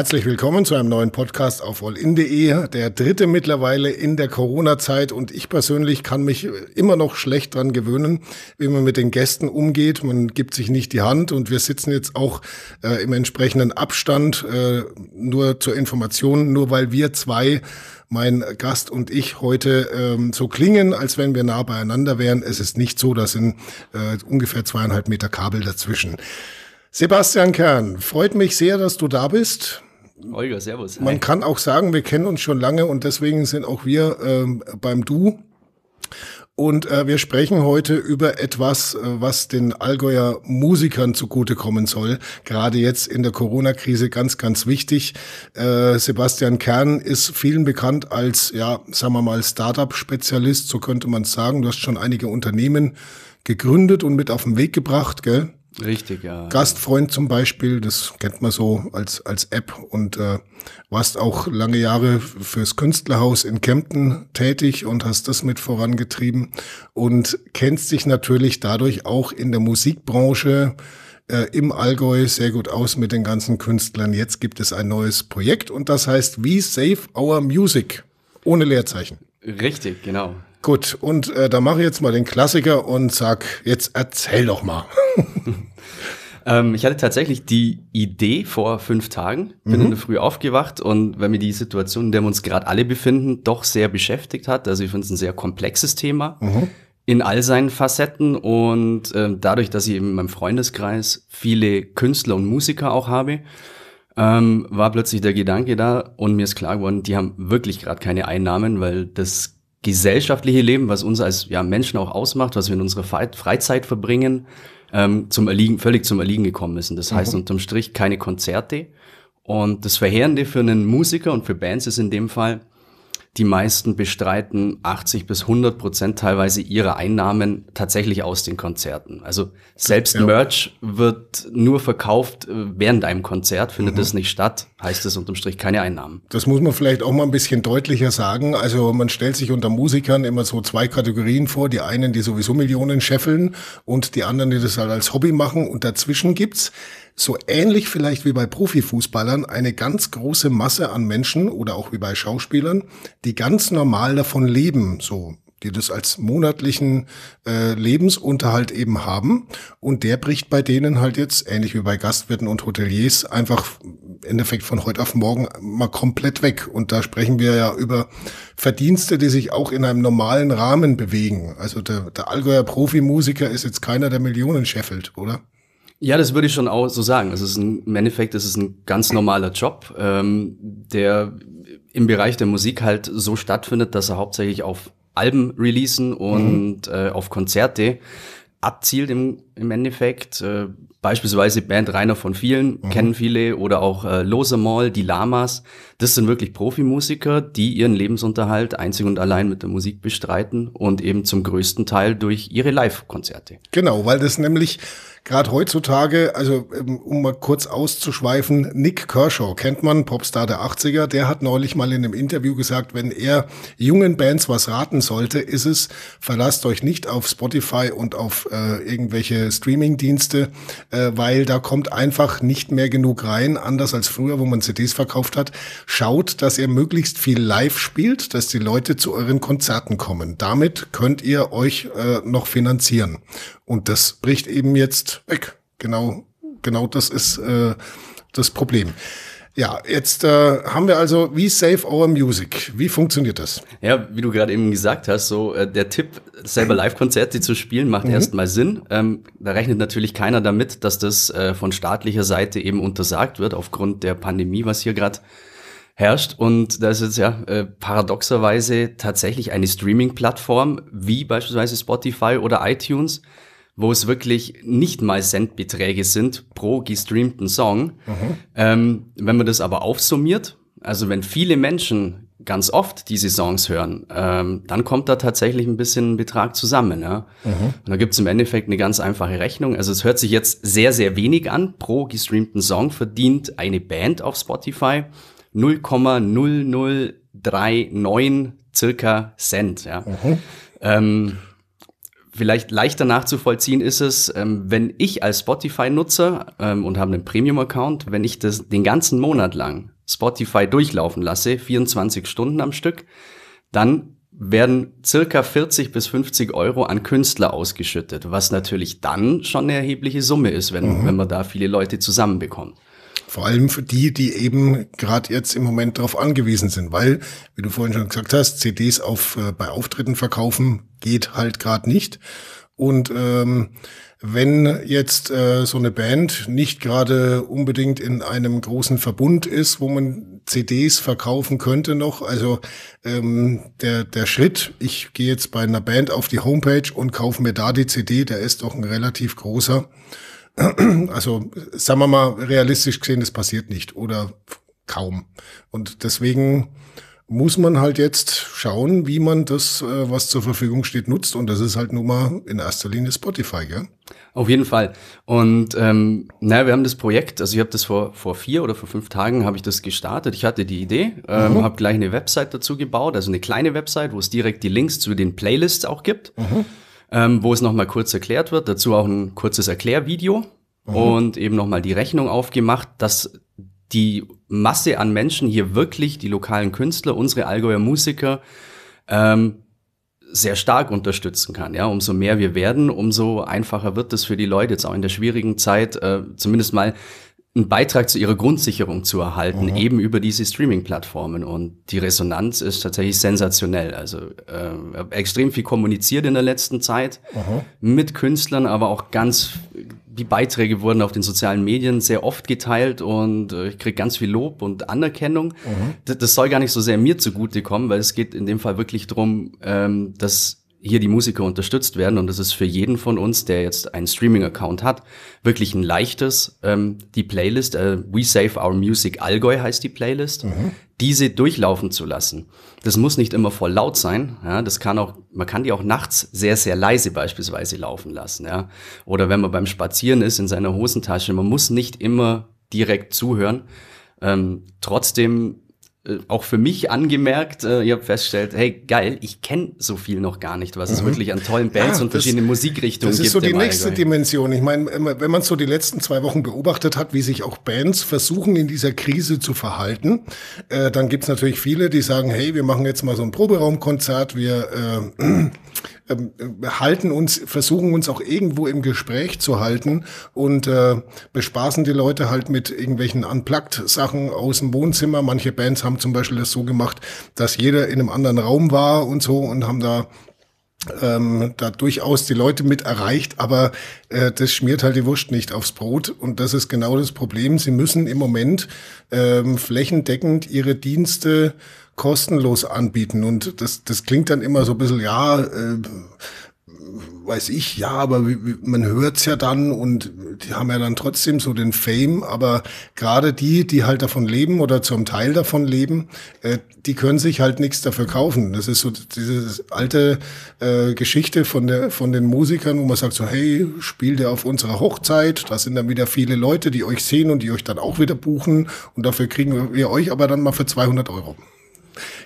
Herzlich willkommen zu einem neuen Podcast auf allin.de, der dritte mittlerweile in der Corona-Zeit und ich persönlich kann mich immer noch schlecht dran gewöhnen, wie man mit den Gästen umgeht. Man gibt sich nicht die Hand und wir sitzen jetzt auch äh, im entsprechenden Abstand, äh, nur zur Information, nur weil wir zwei mein Gast und ich heute ähm, so klingen, als wenn wir nah beieinander wären. Es ist nicht so, das sind äh, ungefähr zweieinhalb Meter Kabel dazwischen. Sebastian Kern, freut mich sehr, dass du da bist. Olga, servus. Man Hi. kann auch sagen, wir kennen uns schon lange und deswegen sind auch wir ähm, beim Du. Und äh, wir sprechen heute über etwas, äh, was den Allgäuer Musikern zugutekommen soll. Gerade jetzt in der Corona-Krise ganz, ganz wichtig. Äh, Sebastian Kern ist vielen bekannt als, ja, sagen wir mal, Startup-Spezialist, so könnte man es sagen. Du hast schon einige Unternehmen gegründet und mit auf den Weg gebracht, gell? Richtig, ja. Gastfreund zum Beispiel, das kennt man so als, als App und äh, warst auch lange Jahre fürs Künstlerhaus in Kempten tätig und hast das mit vorangetrieben und kennst dich natürlich dadurch auch in der Musikbranche äh, im Allgäu sehr gut aus mit den ganzen Künstlern. Jetzt gibt es ein neues Projekt und das heißt We Save Our Music ohne Leerzeichen. Richtig, genau. Gut, und äh, da mache ich jetzt mal den Klassiker und sag, jetzt erzähl doch mal. ähm, ich hatte tatsächlich die Idee vor fünf Tagen, bin mhm. in der Früh aufgewacht und weil mir die Situation, in der wir uns gerade alle befinden, doch sehr beschäftigt hat. Also ich finde es ein sehr komplexes Thema. Mhm. In all seinen Facetten und äh, dadurch, dass ich eben in meinem Freundeskreis viele Künstler und Musiker auch habe, ähm, war plötzlich der Gedanke da und mir ist klar geworden, die haben wirklich gerade keine Einnahmen, weil das gesellschaftliche Leben, was uns als ja, Menschen auch ausmacht, was wir in unserer Freizeit verbringen, ähm, zum Erliegen, völlig zum Erliegen gekommen ist. Und das mhm. heißt unterm Strich keine Konzerte. Und das Verheerende für einen Musiker und für Bands ist in dem Fall, die meisten bestreiten 80 bis 100 Prozent teilweise ihrer Einnahmen tatsächlich aus den Konzerten. Also selbst ja. Merch wird nur verkauft äh, während einem Konzert. Findet mhm. das nicht statt, heißt es unterm Strich keine Einnahmen. Das muss man vielleicht auch mal ein bisschen deutlicher sagen. Also man stellt sich unter Musikern immer so zwei Kategorien vor. Die einen, die sowieso Millionen scheffeln und die anderen, die das halt als Hobby machen. Und dazwischen gibt's so ähnlich vielleicht wie bei Profifußballern eine ganz große Masse an Menschen oder auch wie bei Schauspielern, die ganz normal davon leben, so die das als monatlichen äh, Lebensunterhalt eben haben. Und der bricht bei denen halt jetzt, ähnlich wie bei Gastwirten und Hoteliers, einfach im Endeffekt von heute auf morgen mal komplett weg. Und da sprechen wir ja über Verdienste, die sich auch in einem normalen Rahmen bewegen. Also der, der Allgäuer Profimusiker ist jetzt keiner, der Millionen scheffelt, oder? Ja, das würde ich schon auch so sagen. Es ist ein, im Endeffekt ist es ein ganz normaler Job, ähm, der im Bereich der Musik halt so stattfindet, dass er hauptsächlich auf Alben releasen und mhm. äh, auf Konzerte abzielt im, im Endeffekt. Äh, beispielsweise Band Rainer von vielen, mhm. kennen viele, oder auch äh, Lose Mall, die Lamas. Das sind wirklich Profimusiker, die ihren Lebensunterhalt einzig und allein mit der Musik bestreiten und eben zum größten Teil durch ihre Live-Konzerte. Genau, weil das nämlich gerade heutzutage, also ähm, um mal kurz auszuschweifen, Nick Kershaw kennt man, Popstar der 80er, der hat neulich mal in einem Interview gesagt, wenn er jungen Bands was raten sollte, ist es, verlasst euch nicht auf Spotify und auf äh, irgendwelche Streaming-Dienste, äh, weil da kommt einfach nicht mehr genug rein, anders als früher, wo man CDs verkauft hat. Schaut, dass ihr möglichst viel live spielt, dass die Leute zu euren Konzerten kommen. Damit könnt ihr euch äh, noch finanzieren. Und das bricht eben jetzt weg. Genau, genau das ist äh, das Problem. Ja, jetzt äh, haben wir also We Save Our Music. Wie funktioniert das? Ja, wie du gerade eben gesagt hast, so äh, der Tipp, selber Live-Konzerte zu spielen, macht mhm. erstmal Sinn. Ähm, da rechnet natürlich keiner damit, dass das äh, von staatlicher Seite eben untersagt wird, aufgrund der Pandemie, was hier gerade herrscht. Und das ist ja äh, paradoxerweise tatsächlich eine Streaming-Plattform, wie beispielsweise Spotify oder iTunes, wo es wirklich nicht mal Centbeträge sind pro gestreamten Song. Mhm. Ähm, wenn man das aber aufsummiert, also wenn viele Menschen ganz oft diese Songs hören, ähm, dann kommt da tatsächlich ein bisschen ein Betrag zusammen. Ja? Mhm. Und da gibt es im Endeffekt eine ganz einfache Rechnung. Also es hört sich jetzt sehr, sehr wenig an. Pro gestreamten Song verdient eine Band auf Spotify 0,0039 circa Cent. Ja? Mhm. Ähm, vielleicht leichter nachzuvollziehen ist es, ähm, wenn ich als Spotify-Nutzer ähm, und habe einen Premium-Account, wenn ich das den ganzen Monat lang Spotify durchlaufen lasse, 24 Stunden am Stück, dann werden circa 40 bis 50 Euro an Künstler ausgeschüttet, was natürlich dann schon eine erhebliche Summe ist, wenn, mhm. wenn man da viele Leute zusammenbekommt. Vor allem für die, die eben gerade jetzt im Moment darauf angewiesen sind, weil, wie du vorhin schon gesagt hast, CDs auf äh, bei Auftritten verkaufen geht halt gerade nicht. Und ähm, wenn jetzt äh, so eine Band nicht gerade unbedingt in einem großen Verbund ist, wo man CDs verkaufen könnte noch, also ähm, der, der Schritt, ich gehe jetzt bei einer Band auf die Homepage und kaufe mir da die CD, der ist doch ein relativ großer. Also sagen wir mal realistisch gesehen, das passiert nicht oder kaum. Und deswegen muss man halt jetzt schauen, wie man das, äh, was zur Verfügung steht, nutzt. Und das ist halt nun mal in erster Linie Spotify, gell? Auf jeden Fall. Und ähm, naja, wir haben das Projekt, also ich habe das vor, vor vier oder vor fünf Tagen habe ich das gestartet. Ich hatte die Idee, ähm, mhm. habe gleich eine Website dazu gebaut, also eine kleine Website, wo es direkt die Links zu den Playlists auch gibt. Mhm ähm, wo es nochmal kurz erklärt wird. Dazu auch ein kurzes Erklärvideo mhm. und eben nochmal die Rechnung aufgemacht, dass die Masse an Menschen hier wirklich, die lokalen Künstler, unsere Allgäuer Musiker, ähm, sehr stark unterstützen kann. Ja, umso mehr wir werden, umso einfacher wird es für die Leute jetzt auch in der schwierigen Zeit, äh, zumindest mal einen Beitrag zu ihrer Grundsicherung zu erhalten, mhm. eben über diese Streaming-Plattformen. Und die Resonanz ist tatsächlich sensationell. Also äh, extrem viel kommuniziert in der letzten Zeit mhm. mit Künstlern, aber auch ganz die Beiträge wurden auf den sozialen Medien sehr oft geteilt und äh, ich kriege ganz viel Lob und Anerkennung. Mhm. Das, das, soll gar nicht so sehr mir zugutekommen, weil es geht in dem Fall wirklich darum, ähm, dass hier die Musiker unterstützt werden und das ist für jeden von uns, der jetzt einen Streaming-Account hat, wirklich ein leichtes, ähm, die Playlist, äh, We Save Our Music Allgäu heißt die Playlist, mhm. diese durchlaufen zu lassen. Das muss nicht immer voll laut sein, ja, das kann auch, man kann die auch nachts sehr, sehr leise beispielsweise laufen lassen, ja. Oder wenn man beim Spazieren ist in seiner Hosentasche, man muss nicht immer direkt zuhören. Ähm, trotzdem auch für mich angemerkt, äh, ich habe festgestellt, hey geil, ich kenne so viel noch gar nicht, was mhm. es wirklich an tollen Bands ja, und verschiedenen Musikrichtungen gibt. Das ist so die nächste Allgäu. Dimension. Ich meine, wenn man so die letzten zwei Wochen beobachtet hat, wie sich auch Bands versuchen in dieser Krise zu verhalten, äh, dann gibt's natürlich viele, die sagen, hey, wir machen jetzt mal so ein Proberaumkonzert, wir äh, ähm, halten uns, versuchen uns auch irgendwo im Gespräch zu halten und äh, bespaßen die Leute halt mit irgendwelchen Unplugged-Sachen aus dem Wohnzimmer. Manche Bands haben zum Beispiel das so gemacht, dass jeder in einem anderen Raum war und so und haben da ähm, da durchaus die Leute mit erreicht, aber äh, das schmiert halt die Wurst nicht aufs Brot und das ist genau das Problem. Sie müssen im Moment ähm, flächendeckend ihre Dienste kostenlos anbieten. Und das, das klingt dann immer so ein bisschen, ja, äh, weiß ich, ja, aber man hört's ja dann und die haben ja dann trotzdem so den Fame, aber gerade die, die halt davon leben oder zum Teil davon leben, äh, die können sich halt nichts dafür kaufen. Das ist so diese alte äh, Geschichte von der von den Musikern, wo man sagt so, hey, spielt ihr auf unserer Hochzeit, da sind dann wieder viele Leute, die euch sehen und die euch dann auch wieder buchen und dafür kriegen wir euch aber dann mal für 200 Euro.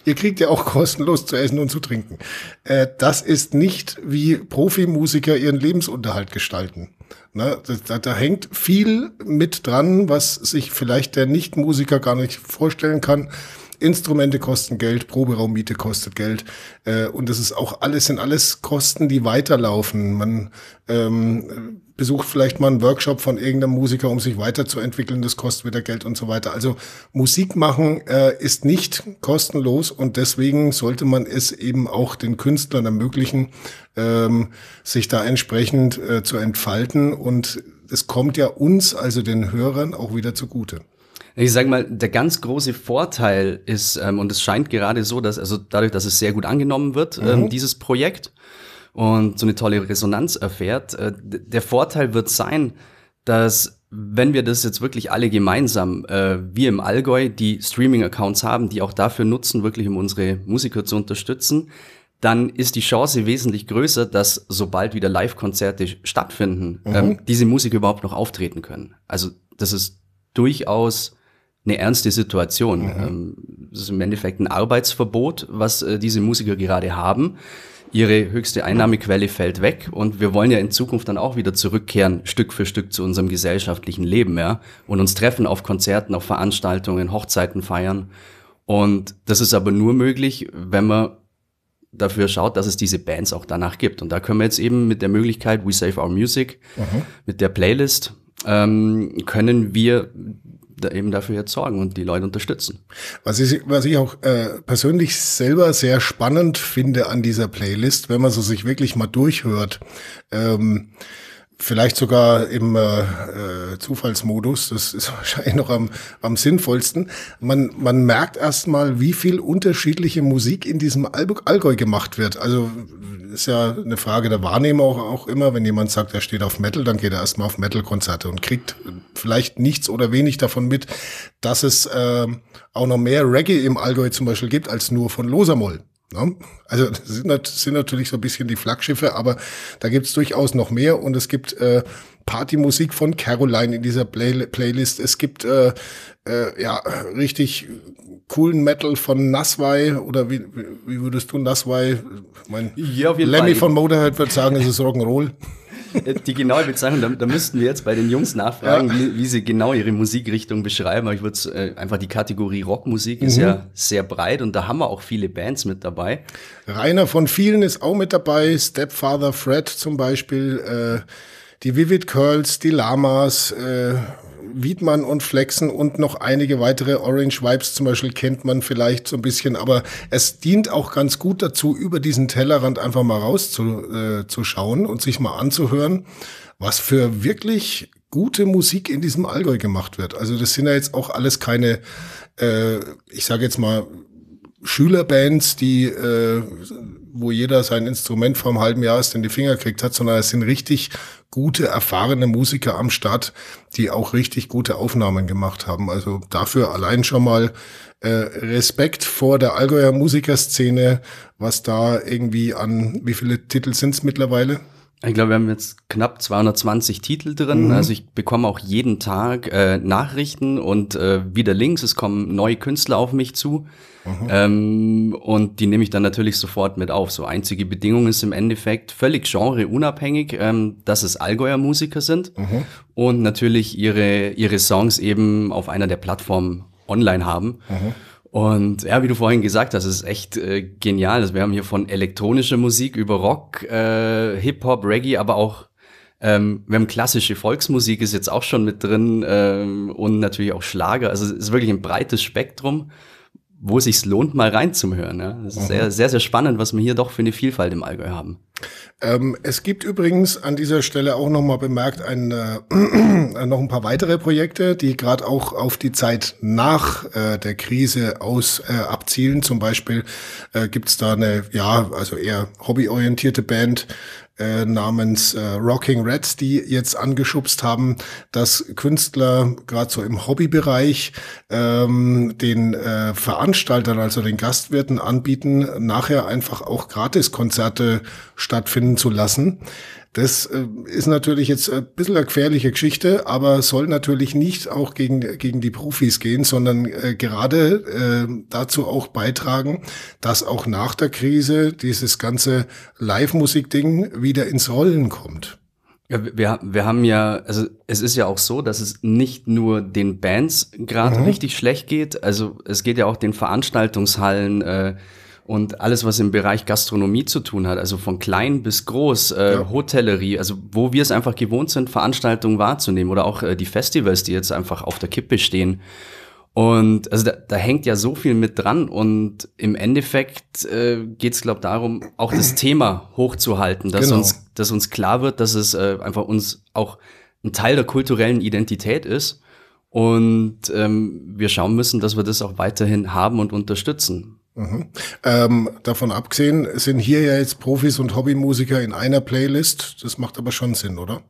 Ihr kriegt ja auch kostenlos zu essen und zu trinken. Äh, das ist nicht wie Profimusiker ihren Lebensunterhalt gestalten. Ne, da, da hängt viel mit dran, was sich vielleicht der Nichtmusiker gar nicht vorstellen kann. Instrumente kosten Geld, Proberaummiete kostet Geld äh, und das ist auch alles sind alles Kosten, die weiterlaufen. Man ähm, besucht vielleicht mal einen Workshop von irgendeinem Musiker, um sich weiterzuentwickeln, das kostet wieder Geld und so weiter. Also Musik machen äh, ist nicht kostenlos und deswegen sollte man es eben auch den Künstlern ermöglichen, ähm, sich da entsprechend äh, zu entfalten und es kommt ja uns, also den Hörern, auch wieder zugute. Ich sage mal, der ganz große Vorteil ist, ähm, und es scheint gerade so, dass, also dadurch, dass es sehr gut angenommen wird, ähm, mhm. ähm, dieses Projekt und so eine tolle Resonanz erfährt, äh, der Vorteil wird sein, dass wenn wir das jetzt wirklich alle gemeinsam, äh, wie im Allgäu, die Streaming-Accounts haben, die auch dafür nutzen, wirklich um unsere Musiker zu unterstützen, dann ist die Chance wesentlich größer, dass sobald wieder Live-Konzerte stattfinden, mhm. ähm, diese Musiker überhaupt noch auftreten können. Also das ist durchaus eine ernste Situation. Mhm. Ähm, das ist im Endeffekt ein Arbeitsverbot, was äh, diese Musiker gerade haben. ihre höchste Einnahmequelle fällt weg und wir wollen ja in Zukunft dann auch wieder zurückkehren, Stück für Stück zu unserem gesellschaftlichen Leben, ja, und uns treffen auf Konzerten, auf Veranstaltungen, Hochzeiten feiern. Und das ist aber nur möglich, wenn man dafür schaut, dass es diese Bands auch danach gibt. Und da können wir jetzt eben mit der Möglichkeit We Save Our Music, mhm. mit der Playlist, ähm, können wir da eben dafür jetzt sorgen und die Leute unterstützen. Was ich, was ich auch äh, persönlich selber sehr spannend finde an dieser Playlist, wenn man so sich wirklich mal durchhört, ähm, vielleicht sogar im äh, äh, Zufallsmodus, das ist wahrscheinlich noch am, am sinnvollsten. Man, man merkt erstmal, wie viel unterschiedliche Musik in diesem Allgäu gemacht wird. Also ist ja eine Frage der Wahrnehmung auch, auch immer. Wenn jemand sagt, er steht auf Metal, dann geht er erstmal auf Metal-Konzerte und kriegt vielleicht nichts oder wenig davon mit, dass es äh, auch noch mehr Reggae im Allgäu zum Beispiel gibt als nur von Losamoll. Also das sind, natürlich so ein bisschen die Flaggschiffe, aber da gibt es durchaus noch mehr und es gibt äh, Partymusik von Caroline in dieser Play Playlist. Es gibt äh, äh, ja richtig coolen Metal von Naswai oder wie, wie würdest du Naswai? Mein ja, Lemmy von Motorhead würde sagen, es ist Rock'n'Roll. Die genaue Bezeichnung, da, da, müssten wir jetzt bei den Jungs nachfragen, ja. wie, wie, sie genau ihre Musikrichtung beschreiben. Aber ich würde äh, einfach die Kategorie Rockmusik mhm. ist ja sehr breit und da haben wir auch viele Bands mit dabei. Rainer von vielen ist auch mit dabei, Stepfather Fred zum Beispiel, äh, die Vivid Curls, die Lamas, äh, Wiedmann und Flexen und noch einige weitere Orange Vibes zum Beispiel kennt man vielleicht so ein bisschen, aber es dient auch ganz gut dazu, über diesen Tellerrand einfach mal rauszuschauen äh, und sich mal anzuhören, was für wirklich gute Musik in diesem Allgäu gemacht wird. Also das sind ja jetzt auch alles keine, äh, ich sage jetzt mal, Schülerbands, die, äh, wo jeder sein Instrument vor einem halben Jahr erst in die Finger kriegt hat, sondern es sind richtig gute, erfahrene Musiker am Start, die auch richtig gute Aufnahmen gemacht haben. Also dafür allein schon mal äh, Respekt vor der Allgäuer Musikerszene, was da irgendwie an, wie viele Titel sind es mittlerweile? Ich glaube, wir haben jetzt knapp 220 Titel drin. Mhm. Also ich bekomme auch jeden Tag äh, Nachrichten und äh, wieder Links. Es kommen neue Künstler auf mich zu. Mhm. Ähm, und die nehme ich dann natürlich sofort mit auf. So einzige Bedingung ist im Endeffekt völlig genreunabhängig, ähm, dass es Allgäuer Musiker sind mhm. und natürlich ihre, ihre Songs eben auf einer der Plattformen online haben. Mhm. Und ja, wie du vorhin gesagt hast, ist echt äh, genial. Also wir haben hier von elektronischer Musik über Rock, äh, Hip-Hop, Reggae, aber auch ähm, wir haben klassische Volksmusik ist jetzt auch schon mit drin ähm, und natürlich auch Schlager. Also es ist wirklich ein breites Spektrum wo es sich lohnt, mal reinzuhören. Ja. Das ist mhm. sehr, sehr, sehr spannend, was wir hier doch für eine Vielfalt im Allgäu haben. Ähm, es gibt übrigens an dieser Stelle auch nochmal bemerkt ein, äh, noch ein paar weitere Projekte, die gerade auch auf die Zeit nach äh, der Krise aus äh, abzielen. Zum Beispiel äh, gibt es da eine, ja, also eher hobbyorientierte Band, äh, namens äh, Rocking Reds, die jetzt angeschubst haben, dass Künstler gerade so im Hobbybereich ähm, den äh, Veranstaltern, also den Gastwirten anbieten, nachher einfach auch Gratiskonzerte stattfinden zu lassen. Das äh, ist natürlich jetzt ein bisschen eine gefährliche Geschichte, aber soll natürlich nicht auch gegen, gegen die Profis gehen, sondern äh, gerade äh, dazu auch beitragen, dass auch nach der Krise dieses ganze Live-Musik-Ding wieder ins Rollen kommt. Ja, wir, wir haben ja, also es ist ja auch so, dass es nicht nur den Bands gerade mhm. richtig schlecht geht, also es geht ja auch den Veranstaltungshallen, äh, und alles, was im Bereich Gastronomie zu tun hat, also von klein bis groß, äh, ja. Hotellerie, also wo wir es einfach gewohnt sind, Veranstaltungen wahrzunehmen oder auch äh, die Festivals, die jetzt einfach auf der Kippe stehen. Und also da, da hängt ja so viel mit dran und im Endeffekt äh, geht es, glaube darum, auch das Thema hochzuhalten, dass, genau. uns, dass uns klar wird, dass es äh, einfach uns auch ein Teil der kulturellen Identität ist und ähm, wir schauen müssen, dass wir das auch weiterhin haben und unterstützen. Mhm. Ähm, davon abgesehen sind hier ja jetzt Profis und Hobbymusiker in einer Playlist. Das macht aber schon Sinn, oder?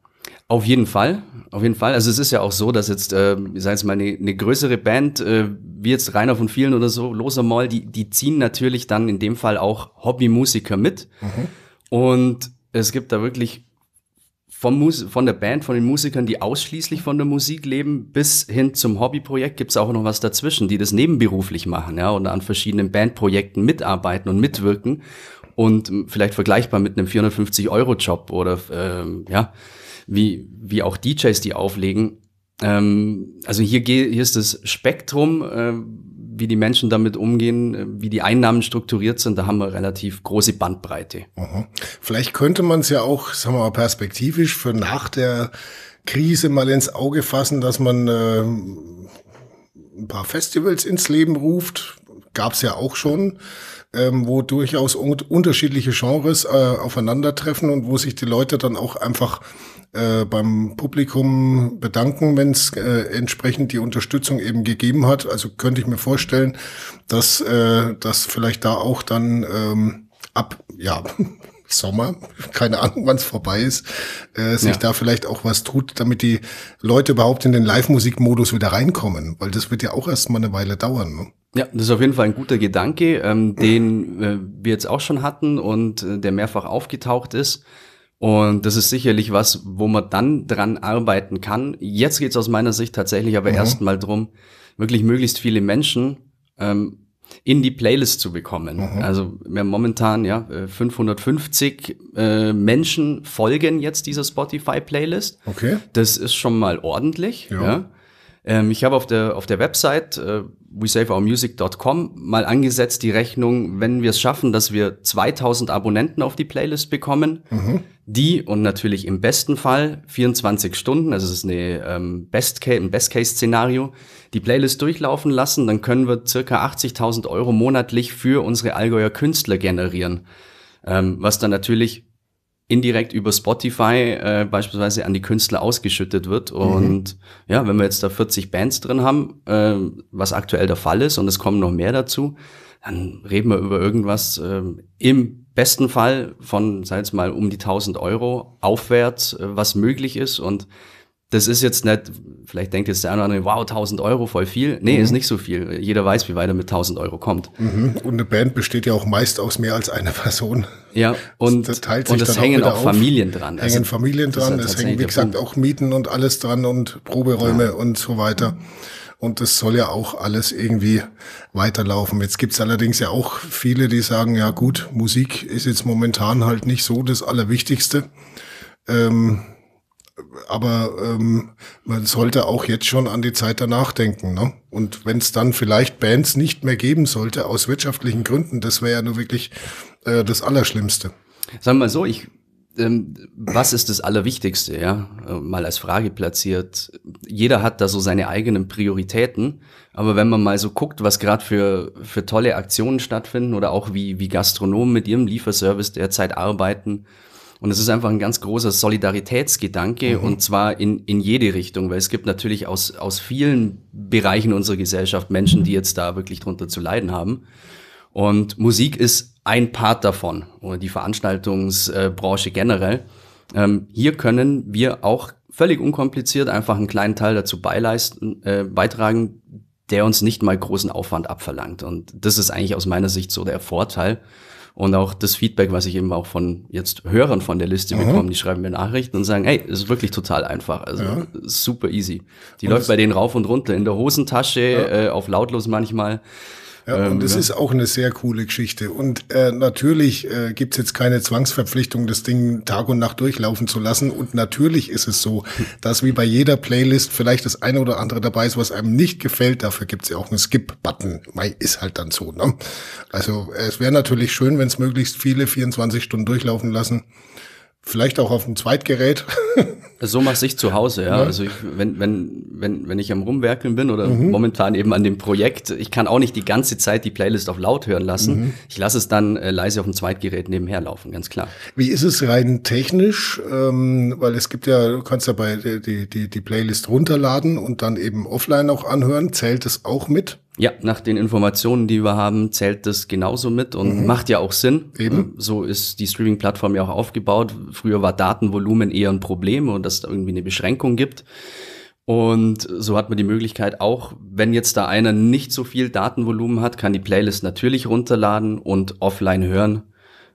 Auf jeden Fall, auf jeden Fall. Also es ist ja auch so, dass jetzt, äh, ich sage jetzt mal, eine, eine größere Band, äh, wie jetzt Rainer von vielen oder so, Loser Moll, die, die ziehen natürlich dann in dem Fall auch Hobbymusiker mit. Mhm. Und es gibt da wirklich vom Mus von der Band, von den Musikern, die ausschließlich von der Musik leben, bis hin zum Hobbyprojekt gibt es auch noch was dazwischen, die das nebenberuflich machen, ja, und an verschiedenen Bandprojekten mitarbeiten und mitwirken. und vielleicht vergleichbar mit einem 450-Euro-Job oder ähm, ja, wie, wie auch DJs, die auflegen. Ähm, also hier, hier ist das Spektrum, äh, wie die Menschen damit umgehen, äh, wie die Einnahmen strukturiert sind, da haben wir relativ große Bandbreite. Mhm. Vielleicht könnte man es ja auch, sagen wir mal, perspektivisch für nach der Krise mal ins Auge fassen, dass man äh, ein paar Festivals ins Leben ruft. Gab es ja auch schon ähm, wo durchaus un unterschiedliche Genres äh, aufeinandertreffen und wo sich die Leute dann auch einfach äh, beim Publikum bedanken, wenn es äh, entsprechend die Unterstützung eben gegeben hat. Also könnte ich mir vorstellen, dass äh, dass vielleicht da auch dann ähm, ab ja Sommer, keine Ahnung, wann es vorbei ist, äh, sich ja. da vielleicht auch was tut, damit die Leute überhaupt in den Live-Musik-Modus wieder reinkommen, weil das wird ja auch erst mal eine Weile dauern. Ne? Ja, das ist auf jeden Fall ein guter Gedanke, ähm, den äh, wir jetzt auch schon hatten und äh, der mehrfach aufgetaucht ist. Und das ist sicherlich was, wo man dann dran arbeiten kann. Jetzt geht es aus meiner Sicht tatsächlich aber mhm. erstmal drum, wirklich möglichst viele Menschen ähm, in die Playlist zu bekommen. Mhm. Also wir haben momentan ja 550 äh, äh, Menschen folgen jetzt dieser Spotify-Playlist. Okay. Das ist schon mal ordentlich. Ja. ja. Ähm, ich habe auf der, auf der Website äh, wesaveourmusic.com mal angesetzt die Rechnung, wenn wir es schaffen, dass wir 2000 Abonnenten auf die Playlist bekommen, mhm. die und natürlich im besten Fall 24 Stunden, also es ist eine, ähm, Best Case, ein Best-Case-Szenario, die Playlist durchlaufen lassen, dann können wir circa 80.000 Euro monatlich für unsere Allgäuer Künstler generieren. Ähm, was dann natürlich indirekt über Spotify äh, beispielsweise an die Künstler ausgeschüttet wird. Mhm. Und ja, wenn wir jetzt da 40 Bands drin haben, äh, was aktuell der Fall ist und es kommen noch mehr dazu, dann reden wir über irgendwas äh, im besten Fall von, sei es mal, um die 1000 Euro aufwärts, äh, was möglich ist. Und das ist jetzt nicht, vielleicht denkt jetzt der eine oder andere, wow, 1000 Euro, voll viel. Nee, mhm. ist nicht so viel. Jeder weiß, wie weit er mit 1000 Euro kommt. Mhm. Und eine Band besteht ja auch meist aus mehr als einer Person. Ja, und, das teilt sich und es hängen auch, auch Familien dran. Hängen also, Familien dran, es hängen, wie gesagt, auch Mieten und alles dran und Proberäume ja. und so weiter. Und das soll ja auch alles irgendwie weiterlaufen. Jetzt gibt's allerdings ja auch viele, die sagen, ja gut, Musik ist jetzt momentan halt nicht so das Allerwichtigste. Ähm, aber ähm, man sollte auch jetzt schon an die Zeit danach denken. Ne? Und wenn es dann vielleicht Bands nicht mehr geben sollte, aus wirtschaftlichen Gründen, das wäre ja nur wirklich äh, das Allerschlimmste. Sagen wir mal so, ich ähm, was ist das Allerwichtigste, ja? Äh, mal als Frage platziert. Jeder hat da so seine eigenen Prioritäten, aber wenn man mal so guckt, was gerade für, für tolle Aktionen stattfinden oder auch wie, wie Gastronomen mit ihrem Lieferservice derzeit arbeiten, und es ist einfach ein ganz großer Solidaritätsgedanke mhm. und zwar in, in jede Richtung, weil es gibt natürlich aus, aus vielen Bereichen unserer Gesellschaft Menschen, die jetzt da wirklich drunter zu leiden haben. Und Musik ist ein Part davon oder die Veranstaltungsbranche generell. Ähm, hier können wir auch völlig unkompliziert einfach einen kleinen Teil dazu beileisten, äh, beitragen, der uns nicht mal großen Aufwand abverlangt. Und das ist eigentlich aus meiner Sicht so der Vorteil. Und auch das Feedback, was ich eben auch von jetzt Hörern von der Liste mhm. bekomme, die schreiben mir Nachrichten und sagen, hey, es ist wirklich total einfach. Also ja. super easy. Die und läuft bei denen rauf und runter in der Hosentasche, ja. äh, auf lautlos manchmal. Ja, und das ja. ist auch eine sehr coole Geschichte. Und äh, natürlich äh, gibt jetzt keine Zwangsverpflichtung, das Ding Tag und Nacht durchlaufen zu lassen. Und natürlich ist es so, dass wie bei jeder Playlist vielleicht das eine oder andere dabei ist, was einem nicht gefällt. Dafür gibt's ja auch einen Skip-Button. Ist halt dann so. Ne? Also es wäre natürlich schön, wenn es möglichst viele 24 Stunden durchlaufen lassen. Vielleicht auch auf dem Zweitgerät. so mache ich zu Hause, ja. ja. Also ich, wenn, wenn, wenn, wenn ich am Rumwerkeln bin oder mhm. momentan eben an dem Projekt, ich kann auch nicht die ganze Zeit die Playlist auf laut hören lassen. Mhm. Ich lasse es dann äh, leise auf dem Zweitgerät nebenher laufen, ganz klar. Wie ist es rein technisch? Ähm, weil es gibt ja, du kannst ja bei die, die, die Playlist runterladen und dann eben offline auch anhören. Zählt es auch mit? Ja, nach den Informationen, die wir haben, zählt das genauso mit und mhm. macht ja auch Sinn. Eben. So ist die Streaming-Plattform ja auch aufgebaut. Früher war Datenvolumen eher ein Problem und dass es da irgendwie eine Beschränkung gibt. Und so hat man die Möglichkeit auch, wenn jetzt da einer nicht so viel Datenvolumen hat, kann die Playlist natürlich runterladen und offline hören.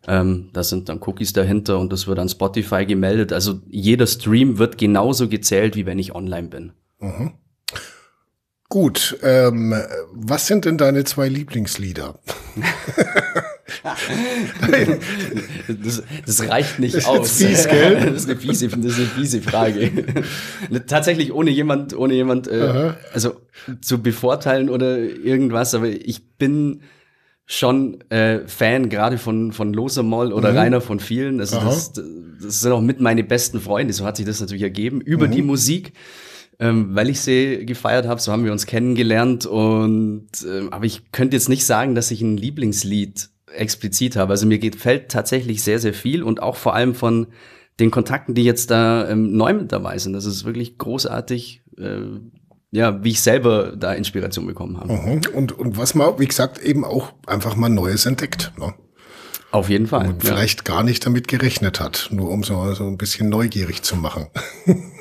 Ähm, da sind dann Cookies dahinter und das wird an Spotify gemeldet. Also jeder Stream wird genauso gezählt, wie wenn ich online bin. Mhm. Gut, ähm, was sind denn deine zwei Lieblingslieder? das, das reicht nicht das aus. Fies, gell? Das ist eine fiese, das ist eine fiese Frage. Tatsächlich ohne jemand, ohne jemand, äh, also zu bevorteilen oder irgendwas, aber ich bin schon äh, Fan gerade von von Loser Moll oder mhm. Rainer von vielen. Also das, das sind auch mit meine besten Freunde. So hat sich das natürlich ergeben über mhm. die Musik ähm, weil ich sie gefeiert habe. So haben wir uns kennengelernt. Und äh, aber ich könnte jetzt nicht sagen, dass ich ein Lieblingslied explizit habe. Also mir geht, fällt tatsächlich sehr, sehr viel und auch vor allem von den Kontakten, die jetzt da ähm, neu mit dabei sind. Das ist wirklich großartig, äh, ja, wie ich selber da Inspiration bekommen habe. Mhm. Und, und was man, wie gesagt, eben auch einfach mal Neues entdeckt. Ne? Auf jeden Fall. Und ja. vielleicht gar nicht damit gerechnet hat, nur um so, so ein bisschen neugierig zu machen.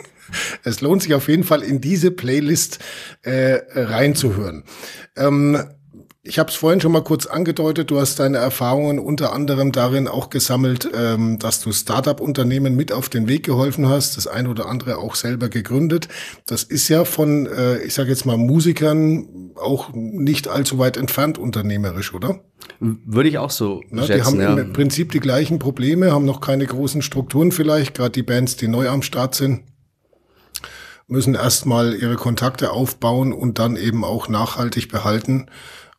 es lohnt sich auf jeden Fall in diese Playlist äh, reinzuhören. Ähm, ich habe es vorhin schon mal kurz angedeutet, du hast deine Erfahrungen unter anderem darin auch gesammelt, ähm, dass du Startup-Unternehmen mit auf den Weg geholfen hast, das eine oder andere auch selber gegründet. Das ist ja von, äh, ich sage jetzt mal, Musikern auch nicht allzu weit entfernt unternehmerisch, oder? Würde ich auch so Na, schätzen, Die haben ja. im Prinzip die gleichen Probleme, haben noch keine großen Strukturen vielleicht, gerade die Bands, die neu am Start sind müssen erstmal ihre Kontakte aufbauen und dann eben auch nachhaltig behalten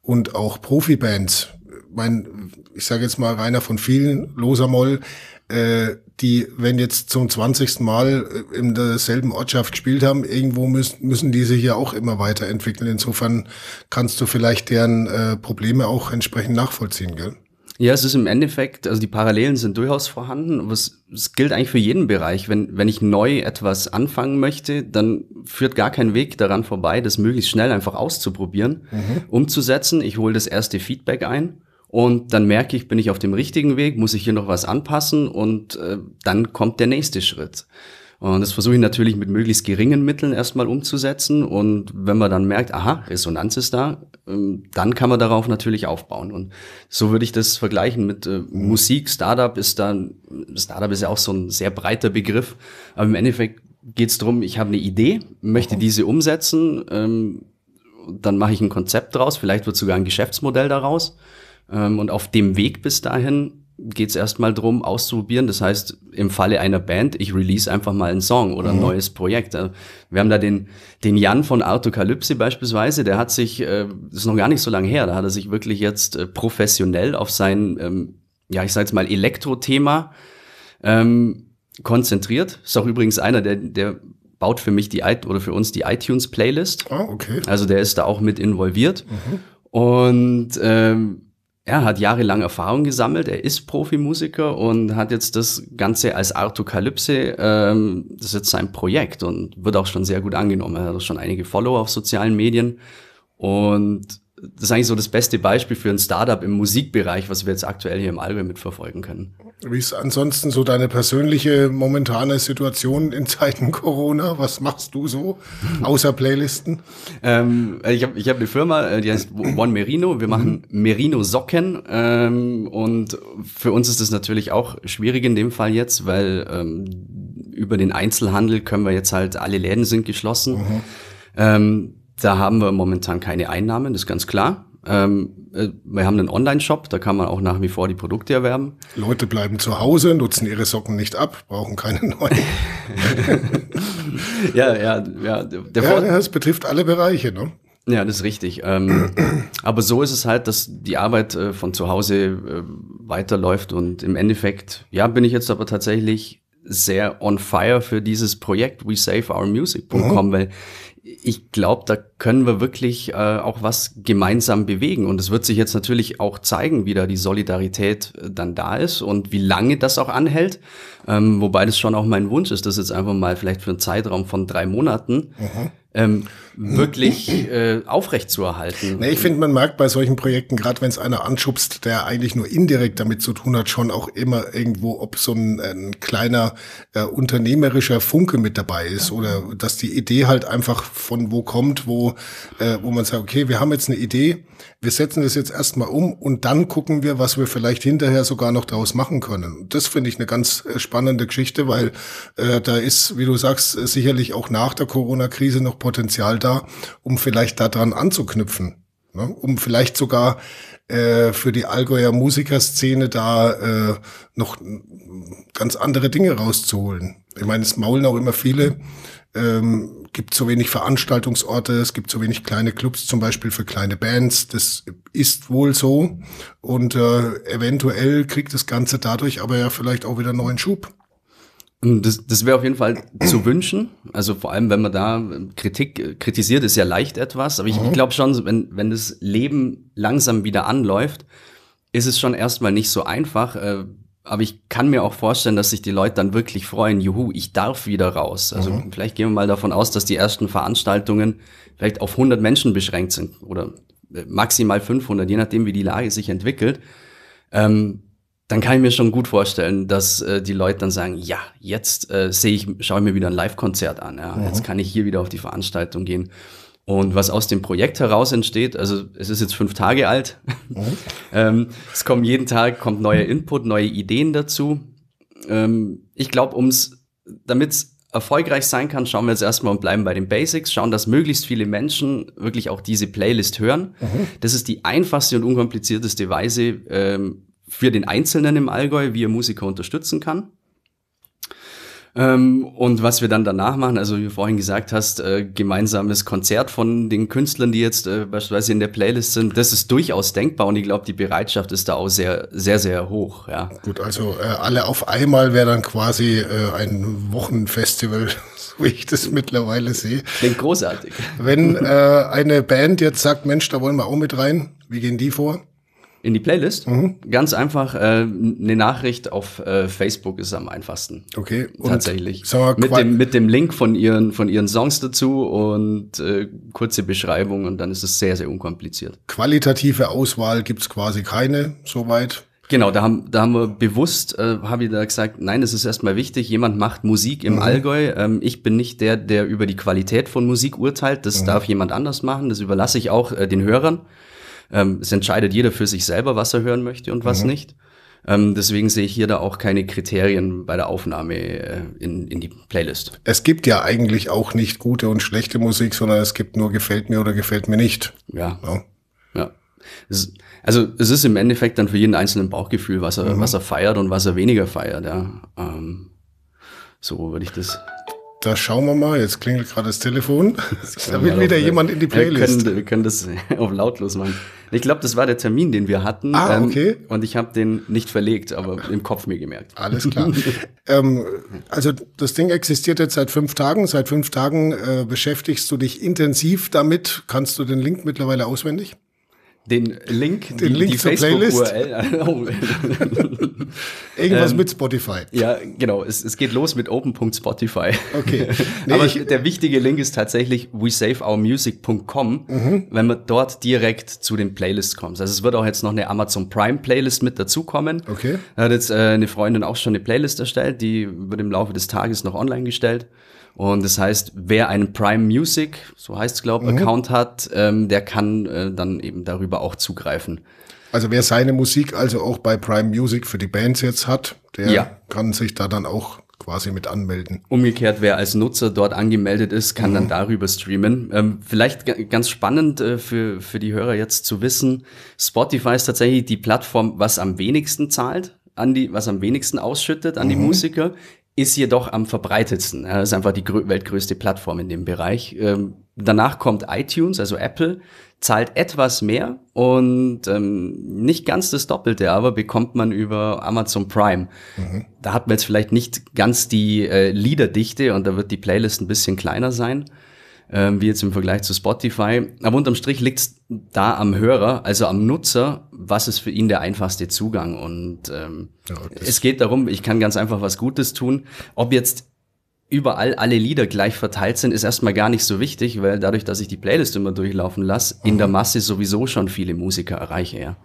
und auch Profibands. Mein, ich sage jetzt mal Rainer von vielen, Losamoll, äh, die, wenn jetzt zum 20. Mal äh, in derselben Ortschaft gespielt haben, irgendwo müssen, müssen die sich ja auch immer weiterentwickeln. Insofern kannst du vielleicht deren äh, Probleme auch entsprechend nachvollziehen, gell? Ja, es ist im Endeffekt, also die Parallelen sind durchaus vorhanden, aber es, es gilt eigentlich für jeden Bereich. Wenn, wenn ich neu etwas anfangen möchte, dann führt gar kein Weg daran vorbei, das möglichst schnell einfach auszuprobieren, mhm. umzusetzen. Ich hole das erste Feedback ein und dann merke ich, bin ich auf dem richtigen Weg, muss ich hier noch was anpassen und äh, dann kommt der nächste Schritt. Und das versuche ich natürlich mit möglichst geringen Mitteln erstmal umzusetzen. Und wenn man dann merkt, aha, Resonanz ist da, ähm, dann kann man darauf natürlich aufbauen. Und so würde ich das vergleichen mit äh, Musik. Startup ist dann, Startup ist ja auch so ein sehr breiter Begriff. Aber im Endeffekt geht es darum, ich habe eine Idee, möchte diese umsetzen, ähm, dann mache ich ein Konzept draus, vielleicht wird sogar ein Geschäftsmodell daraus. Ähm, und auf dem Weg bis dahin geht es erstmal drum, auszuprobieren. Das heißt, im Falle einer Band, ich release einfach mal einen Song oder ein mhm. neues Projekt. Also, wir haben da den, den Jan von Artokalypse beispielsweise, der hat sich, äh, das ist noch gar nicht so lange her, da hat er sich wirklich jetzt äh, professionell auf sein, ähm, ja, ich sage jetzt mal, Elektro-Thema ähm, konzentriert. Ist auch übrigens einer, der, der baut für mich die, oder für uns die iTunes-Playlist. Ah, okay. Also der ist da auch mit involviert. Mhm. Und ähm, er hat jahrelang Erfahrung gesammelt, er ist Profimusiker und hat jetzt das Ganze als Artokalypse, ähm, das ist jetzt sein Projekt und wird auch schon sehr gut angenommen. Er hat auch schon einige Follower auf sozialen Medien und das ist eigentlich so das beste Beispiel für ein Startup im Musikbereich, was wir jetzt aktuell hier im Allgäu mitverfolgen können. Wie ist ansonsten so deine persönliche momentane Situation in Zeiten Corona? Was machst du so außer Playlisten? Ähm, ich habe ich hab eine Firma, äh, die heißt One Merino. Wir machen mhm. Merino Socken ähm, und für uns ist das natürlich auch schwierig in dem Fall jetzt, weil ähm, über den Einzelhandel können wir jetzt halt alle Läden sind geschlossen. Mhm. Ähm, da haben wir momentan keine Einnahmen, das ist ganz klar. Ähm, äh, wir haben einen Online-Shop, da kann man auch nach wie vor die Produkte erwerben. Leute bleiben zu Hause, nutzen ihre Socken nicht ab, brauchen keine neuen. ja, ja, ja. Der ja, es betrifft alle Bereiche, ne? Ja, das ist richtig. Ähm, aber so ist es halt, dass die Arbeit äh, von zu Hause äh, weiterläuft und im Endeffekt, ja, bin ich jetzt aber tatsächlich sehr on fire für dieses Projekt WeSaveOurMusic.com, mhm. weil ich glaube, da können wir wirklich äh, auch was gemeinsam bewegen. Und es wird sich jetzt natürlich auch zeigen, wie da die Solidarität äh, dann da ist und wie lange das auch anhält. Ähm, wobei das schon auch mein Wunsch ist, das jetzt einfach mal vielleicht für einen Zeitraum von drei Monaten mhm ähm, wirklich äh, aufrecht zu erhalten. Nee, ich finde, man merkt bei solchen Projekten, gerade wenn es einer anschubst, der eigentlich nur indirekt damit zu tun hat, schon auch immer irgendwo, ob so ein, ein kleiner äh, unternehmerischer Funke mit dabei ist oder dass die Idee halt einfach von wo kommt, wo, äh, wo man sagt, okay, wir haben jetzt eine Idee, wir setzen das jetzt erstmal um und dann gucken wir, was wir vielleicht hinterher sogar noch daraus machen können. Das finde ich eine ganz äh, spannende Geschichte, weil äh, da ist, wie du sagst, sicherlich auch nach der Corona-Krise noch Potenzial da, um vielleicht daran anzuknüpfen. Ne? Um vielleicht sogar äh, für die Allgäuer Musikerszene da äh, noch ganz andere Dinge rauszuholen. Ich meine, es maulen auch immer viele. Ähm, gibt so wenig Veranstaltungsorte, es gibt so wenig kleine Clubs, zum Beispiel für kleine Bands. Das ist wohl so. Und äh, eventuell kriegt das Ganze dadurch aber ja vielleicht auch wieder neuen Schub. Das, das wäre auf jeden Fall zu wünschen. Also vor allem, wenn man da Kritik kritisiert, ist ja leicht etwas. Aber ich, mhm. ich glaube schon, wenn, wenn das Leben langsam wieder anläuft, ist es schon erstmal nicht so einfach. Äh, aber ich kann mir auch vorstellen, dass sich die Leute dann wirklich freuen, juhu, ich darf wieder raus. Also mhm. vielleicht gehen wir mal davon aus, dass die ersten Veranstaltungen vielleicht auf 100 Menschen beschränkt sind oder äh, maximal 500, je nachdem, wie die Lage sich entwickelt. Ähm, dann kann ich mir schon gut vorstellen, dass äh, die Leute dann sagen, ja, jetzt äh, sehe ich, schaue ich mir wieder ein Live-Konzert an. Ja, mhm. Jetzt kann ich hier wieder auf die Veranstaltung gehen. Und was aus dem Projekt heraus entsteht, also es ist jetzt fünf Tage alt. Mhm. ähm, es kommen jeden Tag kommt neuer Input, neue Ideen dazu. Ähm, ich glaube, ums, damit es erfolgreich sein kann, schauen wir jetzt erstmal und bleiben bei den Basics, schauen, dass möglichst viele Menschen wirklich auch diese Playlist hören. Mhm. Das ist die einfachste und unkomplizierteste Weise, ähm, für den Einzelnen im Allgäu, wie er Musiker unterstützen kann. Ähm, und was wir dann danach machen, also wie du vorhin gesagt hast, äh, gemeinsames Konzert von den Künstlern, die jetzt äh, beispielsweise in der Playlist sind, das ist durchaus denkbar und ich glaube, die Bereitschaft ist da auch sehr, sehr, sehr hoch. Ja. Gut, also äh, alle auf einmal wäre dann quasi äh, ein Wochenfestival, so wie ich das mittlerweile sehe. Klingt großartig. Wenn äh, eine Band jetzt sagt, Mensch, da wollen wir auch mit rein, wie gehen die vor? In die Playlist? Mhm. Ganz einfach, äh, eine Nachricht auf äh, Facebook ist am einfachsten. Okay. Und Tatsächlich. Mit, dem, mit dem Link von ihren, von ihren Songs dazu und äh, kurze Beschreibung und dann ist es sehr, sehr unkompliziert. Qualitative Auswahl gibt's quasi keine, soweit. Genau, da haben, da haben wir bewusst, äh, habe ich da gesagt, nein, es ist erstmal wichtig, jemand macht Musik im mhm. Allgäu. Ähm, ich bin nicht der, der über die Qualität von Musik urteilt. Das mhm. darf jemand anders machen. Das überlasse ich auch äh, den Hörern. Ähm, es entscheidet jeder für sich selber, was er hören möchte und was mhm. nicht. Ähm, deswegen sehe ich hier da auch keine Kriterien bei der Aufnahme äh, in, in die Playlist. Es gibt ja eigentlich auch nicht gute und schlechte Musik, sondern es gibt nur gefällt mir oder gefällt mir nicht. Ja. Ja. ja. Es, also es ist im Endeffekt dann für jeden einzelnen Bauchgefühl, was er, mhm. was er feiert und was er weniger feiert. Ja. Ähm, so würde ich das da schauen wir mal. Jetzt klingelt gerade das Telefon. Da will wieder jemand in die Playlist. Wir können, wir können das auf lautlos machen. Ich glaube, das war der Termin, den wir hatten. Ah, ähm, okay. Ähm, und ich habe den nicht verlegt, aber im Kopf mir gemerkt. Alles klar. ähm, also das Ding existiert jetzt seit fünf Tagen. Seit fünf Tagen äh, beschäftigst du dich intensiv damit. Kannst du den Link mittlerweile auswendig? Den Link, den die, Link die zur Playlist. Oh. Irgendwas ähm, mit Spotify. Ja, genau. Es, es geht los mit open.spotify. Okay. Nee, Aber ich, der wichtige Link ist tatsächlich wesaveourmusic.com, mhm. wenn man dort direkt zu den Playlists kommt. Also es wird auch jetzt noch eine Amazon Prime Playlist mit dazukommen. Okay. Da hat jetzt äh, eine Freundin auch schon eine Playlist erstellt, die wird im Laufe des Tages noch online gestellt. Und das heißt, wer einen Prime Music, so heißt es glaube ich, mhm. Account hat, ähm, der kann äh, dann eben darüber auch zugreifen. Also wer seine Musik also auch bei Prime Music für die Bands jetzt hat, der ja. kann sich da dann auch quasi mit anmelden. Umgekehrt, wer als Nutzer dort angemeldet ist, kann mhm. dann darüber streamen. Ähm, vielleicht ganz spannend äh, für, für die Hörer jetzt zu wissen, Spotify ist tatsächlich die Plattform, was am wenigsten zahlt, an die, was am wenigsten ausschüttet an mhm. die Musiker ist jedoch am verbreitetsten. Ja, ist einfach die weltgrößte Plattform in dem Bereich. Ähm, danach kommt iTunes, also Apple, zahlt etwas mehr und ähm, nicht ganz das Doppelte, aber bekommt man über Amazon Prime. Mhm. Da hat man jetzt vielleicht nicht ganz die äh, Liederdichte und da wird die Playlist ein bisschen kleiner sein ähm, wie jetzt im Vergleich zu Spotify. Aber unterm Strich liegt es da am Hörer, also am Nutzer, was ist für ihn der einfachste Zugang. Und ähm, ja, es geht darum, ich kann ganz einfach was Gutes tun. Ob jetzt überall alle Lieder gleich verteilt sind, ist erstmal gar nicht so wichtig, weil dadurch, dass ich die Playlist immer durchlaufen lasse, in der Masse sowieso schon viele Musiker erreiche, ja.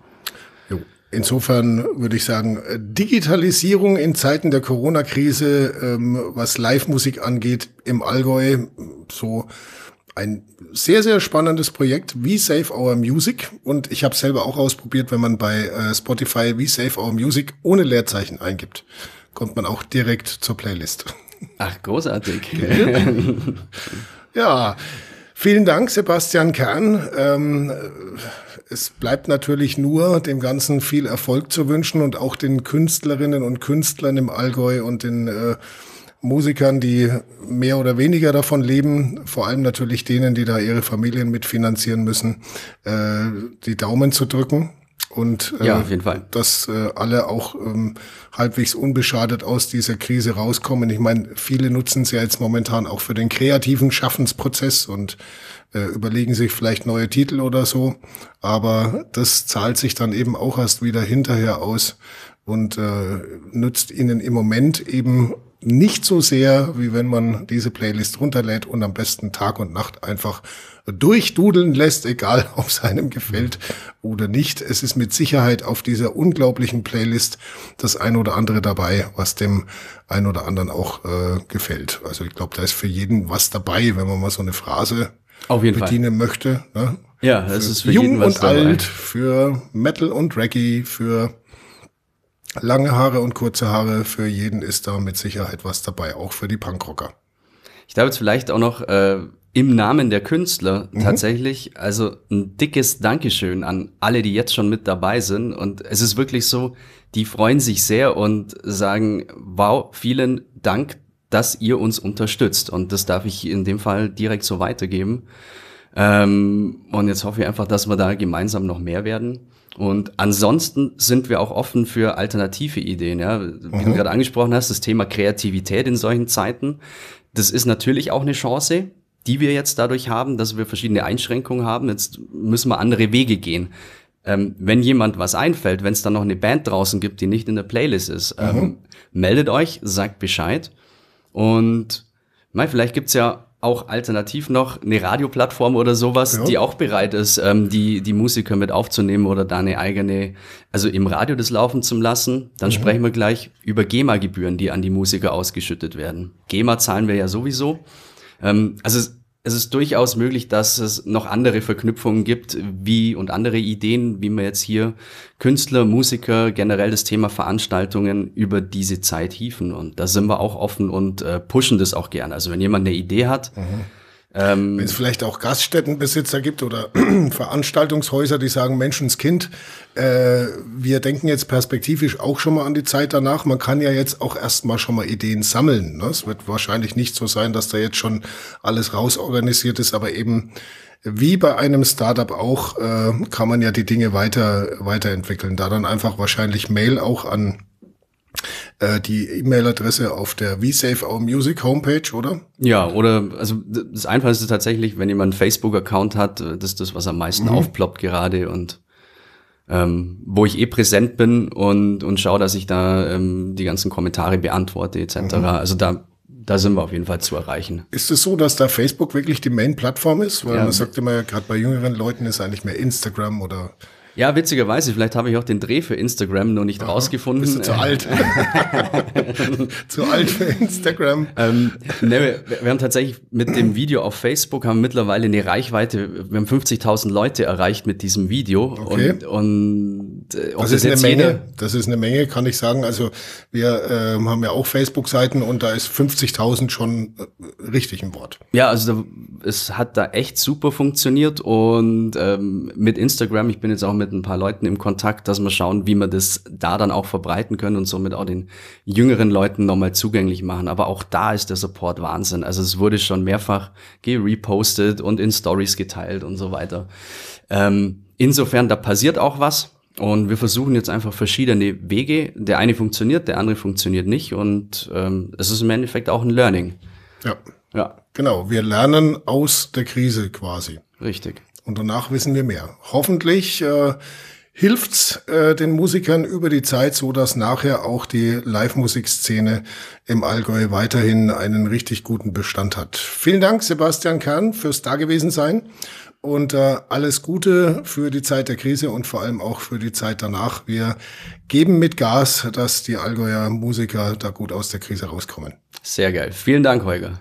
Insofern würde ich sagen, Digitalisierung in Zeiten der Corona-Krise, ähm, was Live-Musik angeht, im Allgäu, so ein sehr, sehr spannendes Projekt, wie Save Our Music. Und ich habe selber auch ausprobiert, wenn man bei äh, Spotify wie Save Our Music ohne Leerzeichen eingibt, kommt man auch direkt zur Playlist. Ach, großartig. ja. Vielen Dank, Sebastian Kern. Ähm, es bleibt natürlich nur, dem Ganzen viel Erfolg zu wünschen und auch den Künstlerinnen und Künstlern im Allgäu und den äh, Musikern, die mehr oder weniger davon leben, vor allem natürlich denen, die da ihre Familien mitfinanzieren müssen, äh, die Daumen zu drücken und äh, ja, auf jeden Fall. dass äh, alle auch ähm, halbwegs unbeschadet aus dieser Krise rauskommen. Ich meine, viele nutzen es ja jetzt momentan auch für den kreativen Schaffensprozess und äh, überlegen sich vielleicht neue Titel oder so, aber das zahlt sich dann eben auch erst wieder hinterher aus und äh, nützt ihnen im Moment eben nicht so sehr, wie wenn man diese Playlist runterlädt und am besten Tag und Nacht einfach durchdudeln lässt, egal ob es einem gefällt oder nicht. Es ist mit Sicherheit auf dieser unglaublichen Playlist das ein oder andere dabei, was dem ein oder anderen auch äh, gefällt. Also ich glaube, da ist für jeden was dabei, wenn man mal so eine Phrase bedienen Fall. möchte. Ne? Ja, es ist für jung jeden was und dabei. alt, für Metal und Reggae, für lange Haare und kurze Haare, für jeden ist da mit Sicherheit was dabei, auch für die Punkrocker. Ich glaube jetzt vielleicht auch noch äh, im Namen der Künstler mhm. tatsächlich, also ein dickes Dankeschön an alle, die jetzt schon mit dabei sind. Und es ist wirklich so, die freuen sich sehr und sagen, wow, vielen Dank, dass ihr uns unterstützt. Und das darf ich in dem Fall direkt so weitergeben. Ähm, und jetzt hoffe ich einfach, dass wir da gemeinsam noch mehr werden. Und ansonsten sind wir auch offen für alternative Ideen. Ja? Wie mhm. du gerade angesprochen hast, das Thema Kreativität in solchen Zeiten. Das ist natürlich auch eine Chance, die wir jetzt dadurch haben, dass wir verschiedene Einschränkungen haben. Jetzt müssen wir andere Wege gehen. Ähm, wenn jemand was einfällt, wenn es dann noch eine Band draußen gibt, die nicht in der Playlist ist, ähm, mhm. meldet euch, sagt Bescheid. Und mal, vielleicht gibt's ja auch alternativ noch eine Radioplattform oder sowas, ja. die auch bereit ist, ähm, die, die Musiker mit aufzunehmen oder da eine eigene, also im Radio das laufen zu lassen. Dann mhm. sprechen wir gleich über GEMA-Gebühren, die an die Musiker ausgeschüttet werden. GEMA zahlen wir ja sowieso. Ähm, also es ist durchaus möglich, dass es noch andere Verknüpfungen gibt, wie und andere Ideen, wie man jetzt hier Künstler, Musiker, generell das Thema Veranstaltungen über diese Zeit hieven. Und da sind wir auch offen und äh, pushen das auch gerne. Also wenn jemand eine Idee hat, mhm ähm, Wenn es vielleicht auch Gaststättenbesitzer gibt oder Veranstaltungshäuser, die sagen, Menschenskind, äh, wir denken jetzt perspektivisch auch schon mal an die Zeit danach. Man kann ja jetzt auch erstmal schon mal Ideen sammeln. Ne? Es wird wahrscheinlich nicht so sein, dass da jetzt schon alles rausorganisiert ist, aber eben wie bei einem Startup auch, äh, kann man ja die Dinge weiter, weiterentwickeln. Da dann einfach wahrscheinlich Mail auch an äh, die E-Mail-Adresse auf der VSafe Our Music Homepage, oder? Ja, oder also das Einfachste ist tatsächlich, wenn jemand einen Facebook-Account hat, äh, das ist das, was am meisten mhm. aufploppt gerade und ähm, wo ich eh präsent bin und, und schaue, dass ich da ähm, die ganzen Kommentare beantworte etc. Mhm. Also da da sind wir auf jeden Fall zu erreichen. Ist es so, dass da Facebook wirklich die Main-Plattform ist? Weil ja. man sagt immer, gerade bei jüngeren Leuten ist eigentlich mehr Instagram oder ja, witzigerweise, vielleicht habe ich auch den Dreh für Instagram noch nicht Aha, rausgefunden. Bist du zu alt? zu alt für Instagram. Ähm, ne, wir, wir, haben tatsächlich mit dem Video auf Facebook haben mittlerweile eine Reichweite, wir haben 50.000 Leute erreicht mit diesem Video. Okay. Und, und äh, das, ist eine Menge. Das ist eine Menge, kann ich sagen. Also wir äh, haben ja auch Facebook-Seiten und da ist 50.000 schon äh, richtig ein Wort. Ja, also da, es hat da echt super funktioniert und ähm, mit Instagram, ich bin jetzt auch mit mit ein paar Leuten im Kontakt, dass wir schauen, wie wir das da dann auch verbreiten können und somit auch den jüngeren Leuten nochmal zugänglich machen. Aber auch da ist der Support Wahnsinn. Also es wurde schon mehrfach gerepostet und in Stories geteilt und so weiter. Ähm, insofern, da passiert auch was. Und wir versuchen jetzt einfach verschiedene Wege. Der eine funktioniert, der andere funktioniert nicht. Und ähm, es ist im Endeffekt auch ein Learning. Ja. Ja. Genau. Wir lernen aus der Krise quasi. Richtig. Und danach wissen wir mehr. Hoffentlich äh, hilft's äh, den Musikern über die Zeit, so dass nachher auch die Live-Musikszene im Allgäu weiterhin einen richtig guten Bestand hat. Vielen Dank, Sebastian Kern, fürs Dagewesen-Sein und äh, alles Gute für die Zeit der Krise und vor allem auch für die Zeit danach. Wir geben mit Gas, dass die Allgäuer Musiker da gut aus der Krise rauskommen. Sehr geil. Vielen Dank, Holger.